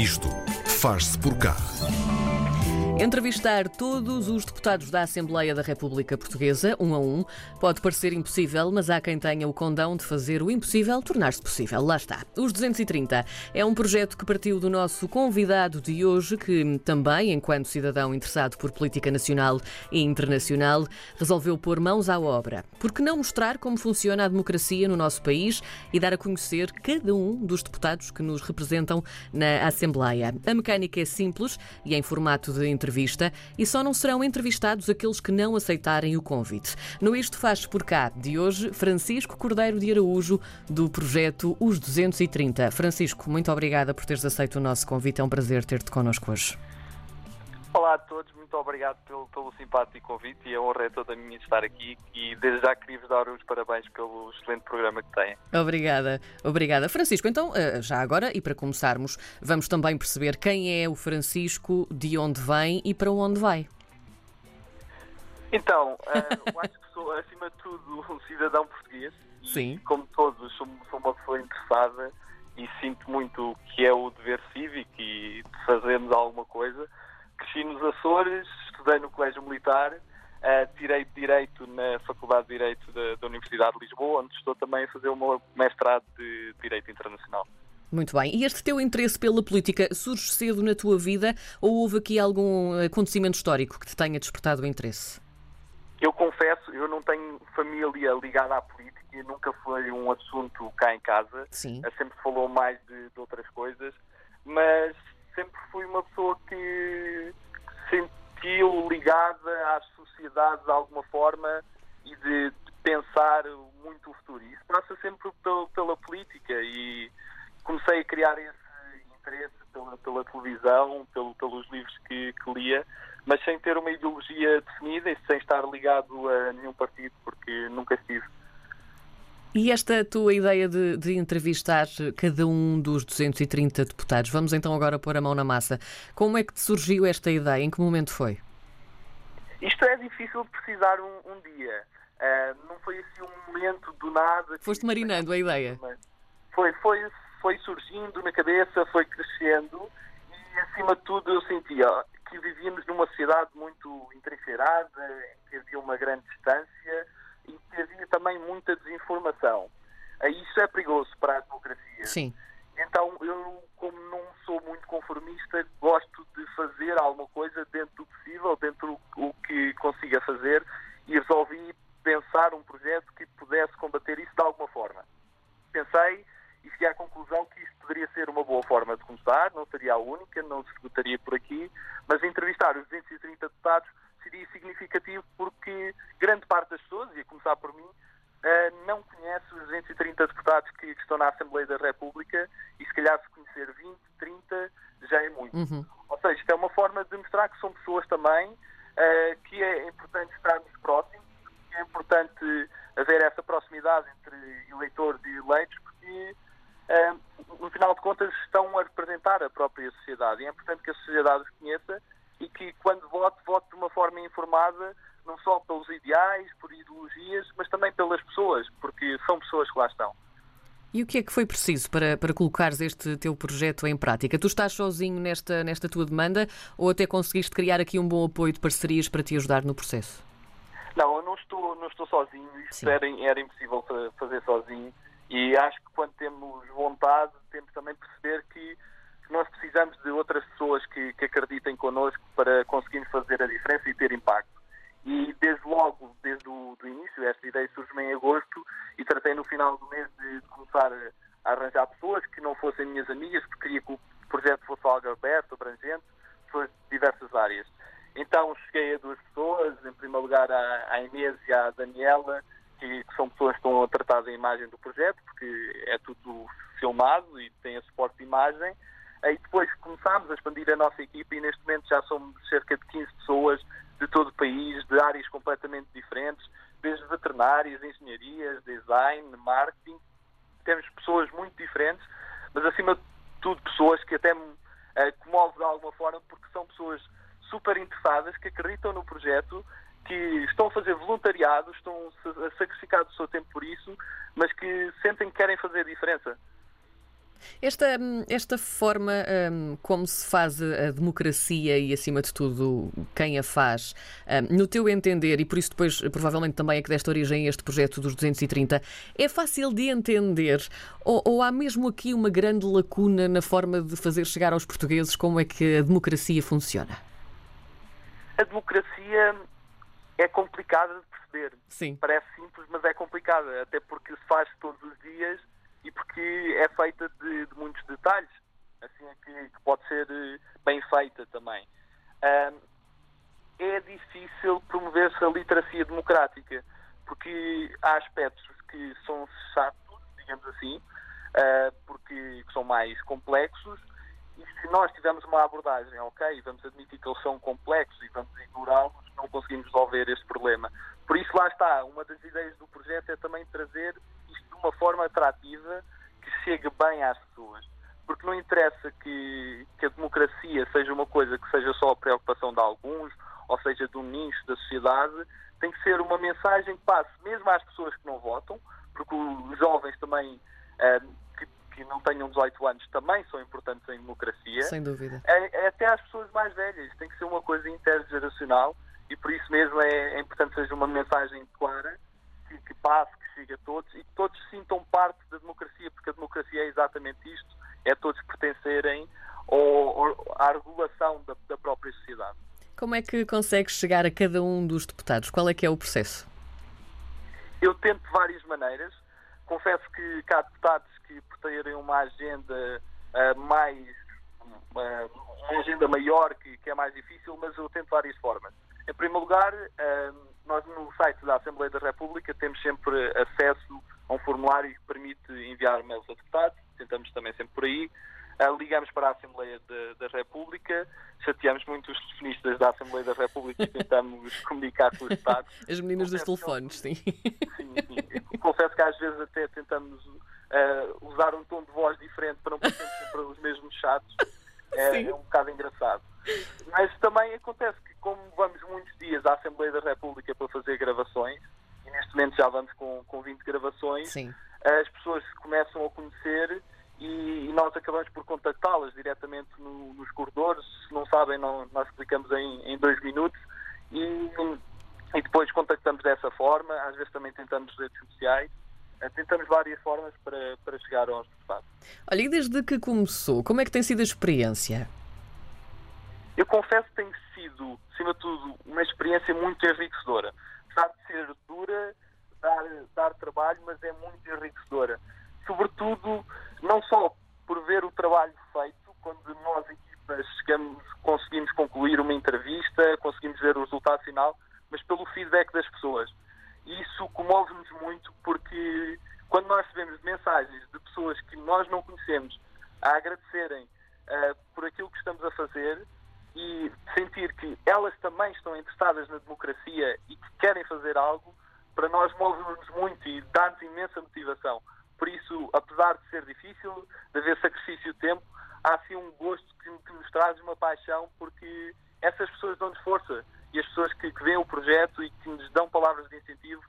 Isto faz-se por cá. Entrevistar todos os deputados da Assembleia da República Portuguesa, um a um, pode parecer impossível, mas há quem tenha o condão de fazer o impossível tornar-se possível. Lá está. Os 230 é um projeto que partiu do nosso convidado de hoje, que também, enquanto cidadão interessado por política nacional e internacional, resolveu pôr mãos à obra. Por que não mostrar como funciona a democracia no nosso país e dar a conhecer cada um dos deputados que nos representam na Assembleia? A mecânica é simples e em formato de entrevista entrevista e só não serão entrevistados aqueles que não aceitarem o convite. No Isto Faz Por Cá de hoje, Francisco Cordeiro de Araújo, do projeto Os 230. Francisco, muito obrigada por teres aceito o nosso convite. É um prazer ter-te connosco hoje. Olá a todos, muito obrigado pelo, pelo simpático convite e a honra é toda minha de estar aqui e desde já queria-vos dar os parabéns pelo excelente programa que têm. Obrigada, obrigada. Francisco, então, eh, já agora e para começarmos, vamos também perceber quem é o Francisco, de onde vem e para onde vai. Então, eh, eu acho que sou, acima de tudo, um cidadão português. Sim. E, como todos, sou, sou uma pessoa interessada e sinto muito que é o dever cívico e de fazermos alguma coisa cresci nos Açores, estudei no Colégio Militar, uh, tirei Direito na Faculdade de Direito da, da, Universidade de Lisboa, onde estou também a fazer o meu mestrado de Direito Internacional. Muito bem. E este teu interesse pela política surge cedo na tua vida ou houve aqui algum acontecimento histórico que te tenha despertado o interesse? Eu confesso, eu não tenho família ligada à política e nunca foi um assunto cá em casa. Sim. Sempre falou mais de, de outras coisas, mas sempre fui uma pessoa que sentiu ligada à sociedade de alguma forma e de, de pensar muito o futuro. E isso passa sempre pela, pela, política e comecei a criar esse interesse pela, pela televisão, pelo, pelos livros que, que, lia, mas sem ter uma ideologia definida e sem estar ligado a nenhum partido, porque nunca estive. E esta tua ideia de, de, entrevistar cada um dos 230 deputados, vamos então agora pôr a mão na massa. Como é que te surgiu esta ideia? Em que momento foi? Isto é difícil de precisar um, um dia. Uh, não foi assim um momento do nada. Foste marinando a ideia? Foi, foi, foi surgindo na cabeça, foi crescendo e acima de tudo eu sentia que vivíamos numa sociedade muito entrincheirada, que havia uma grande distância e que havia também muita desinformação. Isso é perigoso para a democracia. Sim. Então, eu, como não sou muito conformista, gosto de fazer alguma coisa dentro do possível, dentro do que consiga fazer, e resolvi pensar um projeto que pudesse combater isso de alguma forma. Pensei e cheguei à conclusão que isto poderia ser uma boa forma de começar, não seria a única, não se esgotaria por aqui, mas entrevistar os 230 deputados seria significativo porque grande parte das pessoas, e a começar por mim, Uh, não conhece os 230 deputados que, estão na Assembleia da República e se calhar se conhecer 20, 30 já é muito. Uhum. Ou seja, isto é uma forma de mostrar que são pessoas também uh, que é importante estarmos próximos, que é importante haver essa proximidade entre eleitores e eleitos, porque uh, no final de contas estão a representar a própria sociedade e é importante que a sociedade os conheça e que quando vote, vote de uma forma informada não só pelos ideais, por ideologias, mas também pelas pessoas, porque são pessoas que lá estão. E o que é que foi preciso para, para colocares este teu projeto em prática? Tu estás sozinho nesta, nesta tua demanda ou até conseguiste criar aqui um bom apoio de parcerias para te ajudar no processo? Não, eu não estou, não estou sozinho. Isto era, era impossível fazer sozinho. E acho que quando temos vontade, temos também perceber que precisamos de outras pessoas que, que acreditem connosco para conseguirmos fazer a diferença e ter impacto. E desde logo, desde o do início, esta ideia surgiu em agosto e tratei no final do mês de começar a arranjar pessoas que não fossem minhas amigas, porque queria que o projeto fosse algo aberto, abrangente, pessoas de diversas áreas. Então cheguei a duas pessoas, em primeiro lugar à, Inês e à Daniela, que, que, são pessoas que estão a tratar da imagem do projeto, porque é tudo filmado e tem a suporte de imagem. Aí depois começámos a expandir a nossa equipa e neste momento já somos cerca de 15 pessoas de todo o país, de áreas completamente diferentes, desde veterinárias, engenharias, design, marketing. Temos pessoas muito diferentes, mas acima de tudo pessoas que até me comovem de alguma forma porque são pessoas super interessadas, que acreditam no projeto, que estão a fazer voluntariado, estão a sacrificar o seu tempo por isso, mas que sentem que querem fazer diferença. Esta, esta forma um, como se faz a democracia e, acima de tudo, quem a faz, um, no teu entender, e por isso depois provavelmente também é que desta origem este projeto dos 230, é fácil de entender ou, ou há mesmo aqui uma grande lacuna na forma de fazer chegar aos portugueses como é que a democracia funciona? A democracia é complicada de perceber. Sim. Parece simples, mas é complicada, até porque se faz todos os dias e porque é feita de, de muitos detalhes, assim é que, que, pode ser eh, bem feita também. Um, é difícil promover-se a literacia democrática, porque há aspectos que são chatos, digamos assim, uh, porque são mais complexos, e se nós tivermos uma abordagem, ok, vamos admitir que eles são complexos e vamos ignorá-los, não conseguimos resolver este problema. Por isso, lá está, uma das ideias do projeto é também trazer uma forma atrativa que chegue bem às pessoas. Porque não interessa que, que a democracia seja uma coisa que seja só a preocupação de alguns, ou seja, de um nicho da sociedade, tem que ser uma mensagem que passe mesmo às pessoas que não votam, porque os jovens também uh, que, que, não tenham 18 anos também são importantes em democracia. Sem dúvida. É, é até às pessoas mais velhas, tem que ser uma coisa intergeracional e por isso mesmo é, é importante que seja uma mensagem clara que, que passe, a todos e que todos sintam parte da democracia, porque a democracia é exatamente isto, é todos pertencerem ao, à regulação da, da própria sociedade. Como é que consegues chegar a cada um dos deputados? Qual é que é o processo? Eu tento de várias maneiras. Confesso que há deputados que por terem uma agenda uh, mais uma, uma, agenda maior que, que, é mais difícil, mas eu tento várias formas. Em primeiro lugar, uh, nós no site da Assembleia da República temos sempre acesso a um formulário que permite enviar mails a deputados, tentamos também sempre por aí. Uh, ligamos para a Assembleia de, da República, chateamos muito os telefonistas da Assembleia da República e tentamos comunicar com os deputados. As meninas dos telefones, sim. Sim, sim. Confesso que às vezes até tentamos uh, usar um tom de voz diferente para não parecermos sempre os mesmos chatos. É, é um bocado engraçado. Mas também acontece que, como vamos muitos dias à Assembleia da República para fazer gravações, e neste momento já vamos com, com 20 gravações, Sim. as pessoas começam a conhecer e, e nós acabamos por contactá-las diretamente no, nos corredores. Se não sabem, não, nós explicamos em, em dois minutos e, e depois contactamos dessa forma. Às vezes também tentamos redes sociais. Eh, tentamos várias formas para, para chegar aos deputados. Olha, e desde que começou, como é que tem sido a experiência? Eu confesso que tem sido, acima de tudo, uma experiência muito enriquecedora. Apesar de ser dura, dar, dar trabalho, mas é muito enriquecedora. Sobretudo, não só por ver o trabalho feito, quando nós, equipas, chegamos, conseguimos concluir uma entrevista, conseguimos ver o resultado final, mas pelo feedback das pessoas. E isso comove-nos muito porque quando nós recebemos mensagens de pessoas que nós não conhecemos a agradecerem uh, por aquilo que estamos a fazer, e sentir que elas também estão interessadas na democracia e que querem fazer algo, para nós move-nos muito e dá-nos imensa motivação. Por isso, apesar de ser difícil, de haver sacrifício de tempo, há sim um gosto que, que nos traz uma paixão, porque essas pessoas dão-nos força e as pessoas que, que veem o projeto e que nos dão palavras de incentivo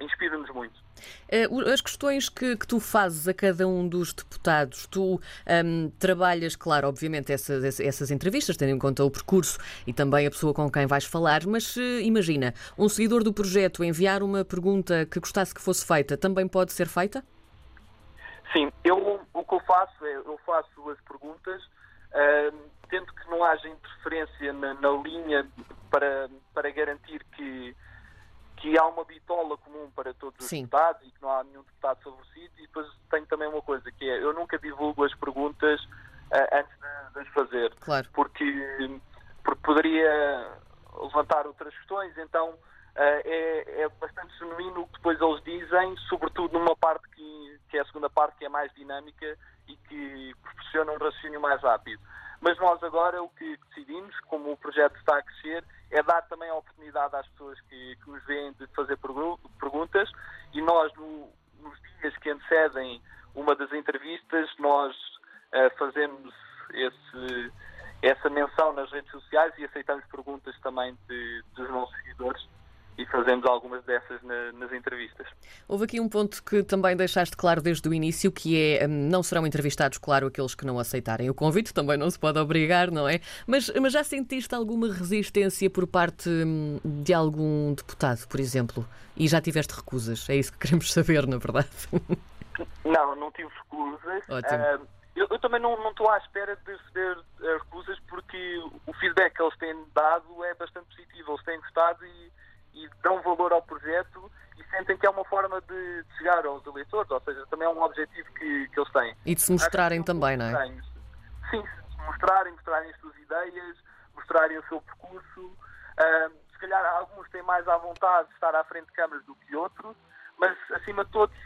inspira-nos muito. Eh, as questões que, que, tu fazes a cada um dos deputados, tu um, trabalhas, claro, obviamente, essas, essas entrevistas, tendo em conta o percurso e também a pessoa com quem vais falar, mas uh, imagina, um seguidor do projeto enviar uma pergunta que gostasse que fosse feita, também pode ser feita? Sim, eu, o que eu faço é, eu faço as perguntas, uh, tento que não haja interferência na, na linha para, para garantir que que há uma bitola comum para todos os Sim. deputados e que não há nenhum deputado favorecido. E depois tenho também uma coisa, que é, eu nunca divulgo as perguntas uh, antes de, de, as fazer. Claro. Porque, porque poderia levantar outras questões, então uh, é, é, bastante genuíno o que depois eles dizem, sobretudo numa parte que, que é a segunda parte, que é mais dinâmica e que proporciona um raciocínio mais rápido. Mas nós agora o que decidimos, como o projeto está a crescer, é dar também a oportunidade às pessoas que, que nos veem de fazer perguntas e nós, no, nos dias que antecedem uma das entrevistas, nós uh, fazemos esse, essa menção nas redes sociais e aceitamos perguntas também de, dos nossos fazemos algumas dessas na, nas entrevistas. Houve aqui um ponto que também deixaste claro desde o início, que é hum, não serão entrevistados, claro, aqueles que não aceitarem o convite, também não se pode obrigar, não é? Mas, mas já sentiste alguma resistência por parte hum, de algum deputado, por exemplo? E já tiveste recusas? É isso que queremos saber, na verdade. Não, não tive recusas. Uh, eu, eu, também não, não estou à espera de receber uh, recusas porque o feedback que eles têm dado é bastante positivo. Eles têm gostado e e dão valor ao projeto e sentem que é uma forma de chegar aos eleitores, ou seja, também é um objetivo que, que eles têm. E de se mostrarem também, não é? Sim, se mostrarem, mostrarem as suas ideias, mostrarem o seu percurso. Uh, se calhar alguns têm mais à vontade de estar à frente de câmaras do que outros, mas acima de, todos,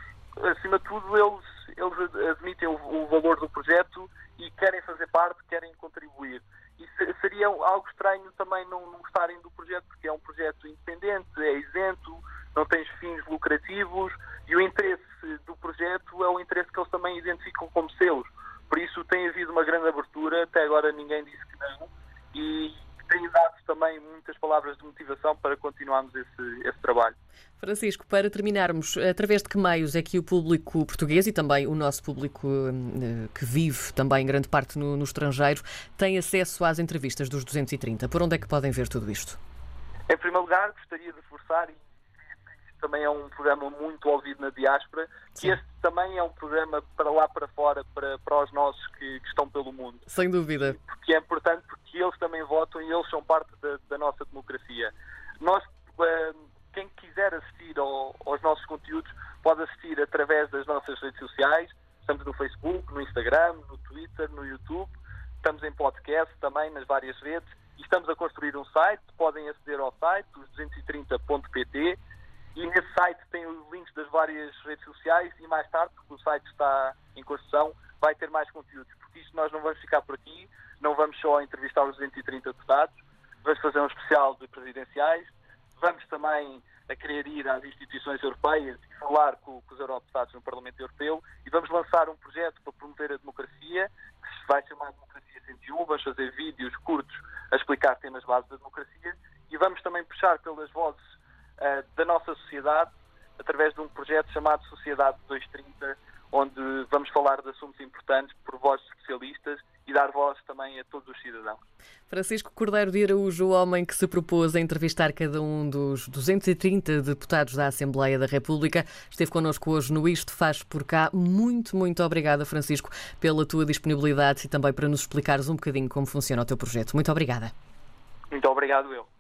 acima de tudo eles, eles admitem o, o valor do projeto e querem fazer parte, querem contribuir. E seria algo estranho também não, não gostarem do projeto, porque é um projeto independente, é isento, não tem fins lucrativos e o interesse do projeto é o interesse que eles também identificam como seus. Por isso tem havido uma grande abertura, até agora ninguém disse que não, e tem dado também muitas palavras de motivação para continuarmos esse, esse trabalho. Francisco, para terminarmos, através de que meios é que o público português e também o nosso público hum, que vive também grande parte no, no estrangeiro tem acesso às entrevistas dos 230? Por onde é que podem ver tudo isto? Em primeiro lugar, gostaria de reforçar, e também é um programa muito ouvido na diáspora, que este também é um programa para lá para fora, para, para os nossos que, que estão pelo mundo. Sem dúvida. Porque é importante, porque eles também votam e eles são parte da, da nossa democracia. Nós, uh, quem quiser assistir ao, aos nossos conteúdos, pode assistir através das nossas redes sociais. Estamos no Facebook, no Instagram, no Twitter, no YouTube. Estamos em podcast também nas várias redes. E estamos a construir um site. Podem aceder ao site, os230.pt e nesse site tem os links das várias redes sociais e mais tarde, porque o site está em construção, vai ter mais conteúdos. Porque isto nós não vamos ficar por aqui, não vamos só entrevistar os 230 deputados, vamos fazer um especial de presidenciais, vamos também a querer ir às instituições europeias e falar com, com os eurodeputados no Parlamento Europeu e vamos lançar um projeto para promover a democracia, que vai chamar Democracia 101, vamos fazer vídeos curtos a explicar temas básicos da democracia e vamos também puxar pelas vozes uh, da nossa sociedade através de um projeto chamado Sociedade 230, onde vamos falar de assuntos importantes por vozes especialistas e dar voz também a todos os cidadãos. Francisco Cordeiro de Araújo, o homem que se propôs a entrevistar cada um dos 230 deputados da Assembleia da República, esteve connosco hoje no Isto Faz Por Cá. Muito, muito obrigada, Francisco, pela tua disponibilidade e também para nos explicares um bocadinho como funciona o teu projeto. Muito obrigada. Muito obrigado, eu.